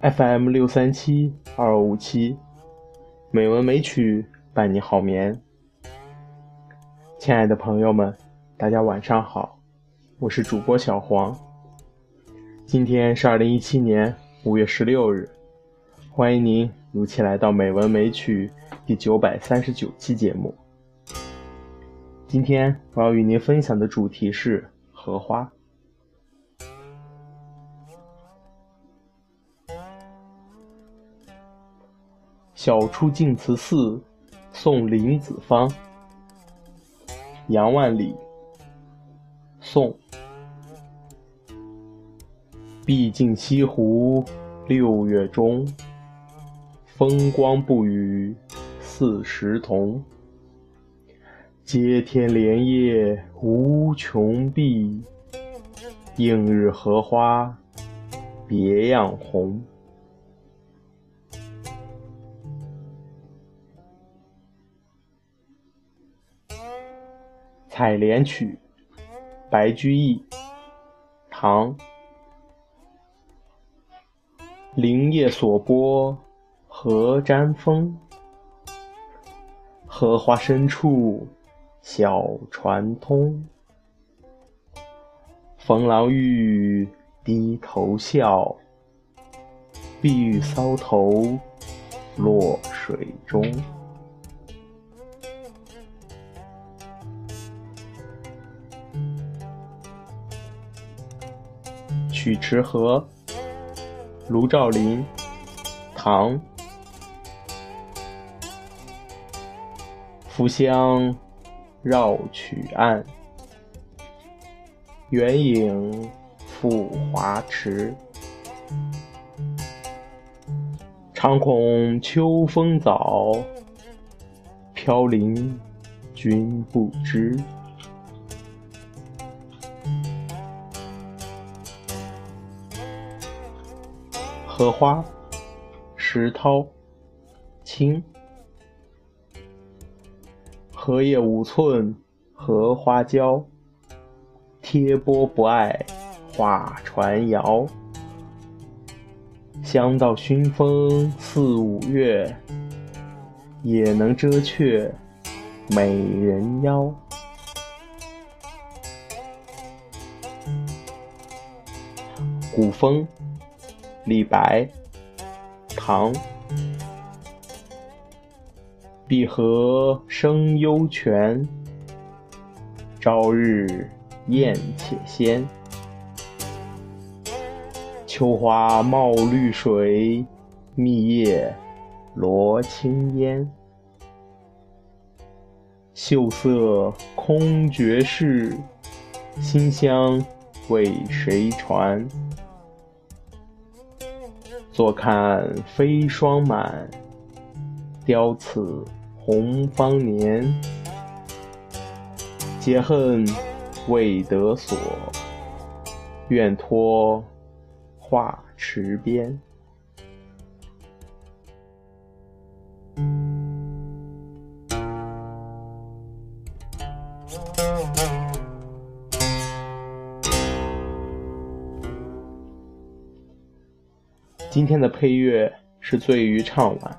FM 六三七二五七，美文美曲伴你好眠。亲爱的朋友们，大家晚上好，我是主播小黄。今天是二零一七年五月十六日，欢迎您如期来到《美文美曲》第九百三十九期节目。今天我要与您分享的主题是荷花。晓出净慈寺，送林子方。杨万里。宋。毕竟西湖六月中，风光不与四时同。接天莲叶无穷碧，映日荷花别样红。《采莲曲》白居易，唐。林叶所拨何沾风，荷花深处小船通。逢郎玉低头笑，碧玉搔头落水中。《曲池河》卢照邻，唐。浮香绕曲岸，远影复华池。常恐秋风早，飘零君不知。荷花，石涛，清。荷叶五寸荷花娇，贴波不爱画船摇。香到熏风似五月，也能遮却美人腰。古风。李白，唐。碧荷生幽泉，朝日艳且鲜。秋花冒绿水，密叶罗青烟。秀色空绝世，馨香为谁传？坐看飞霜满，凋此红芳年。解恨未得所，愿托画池边。今天的配乐是醉鱼唱晚，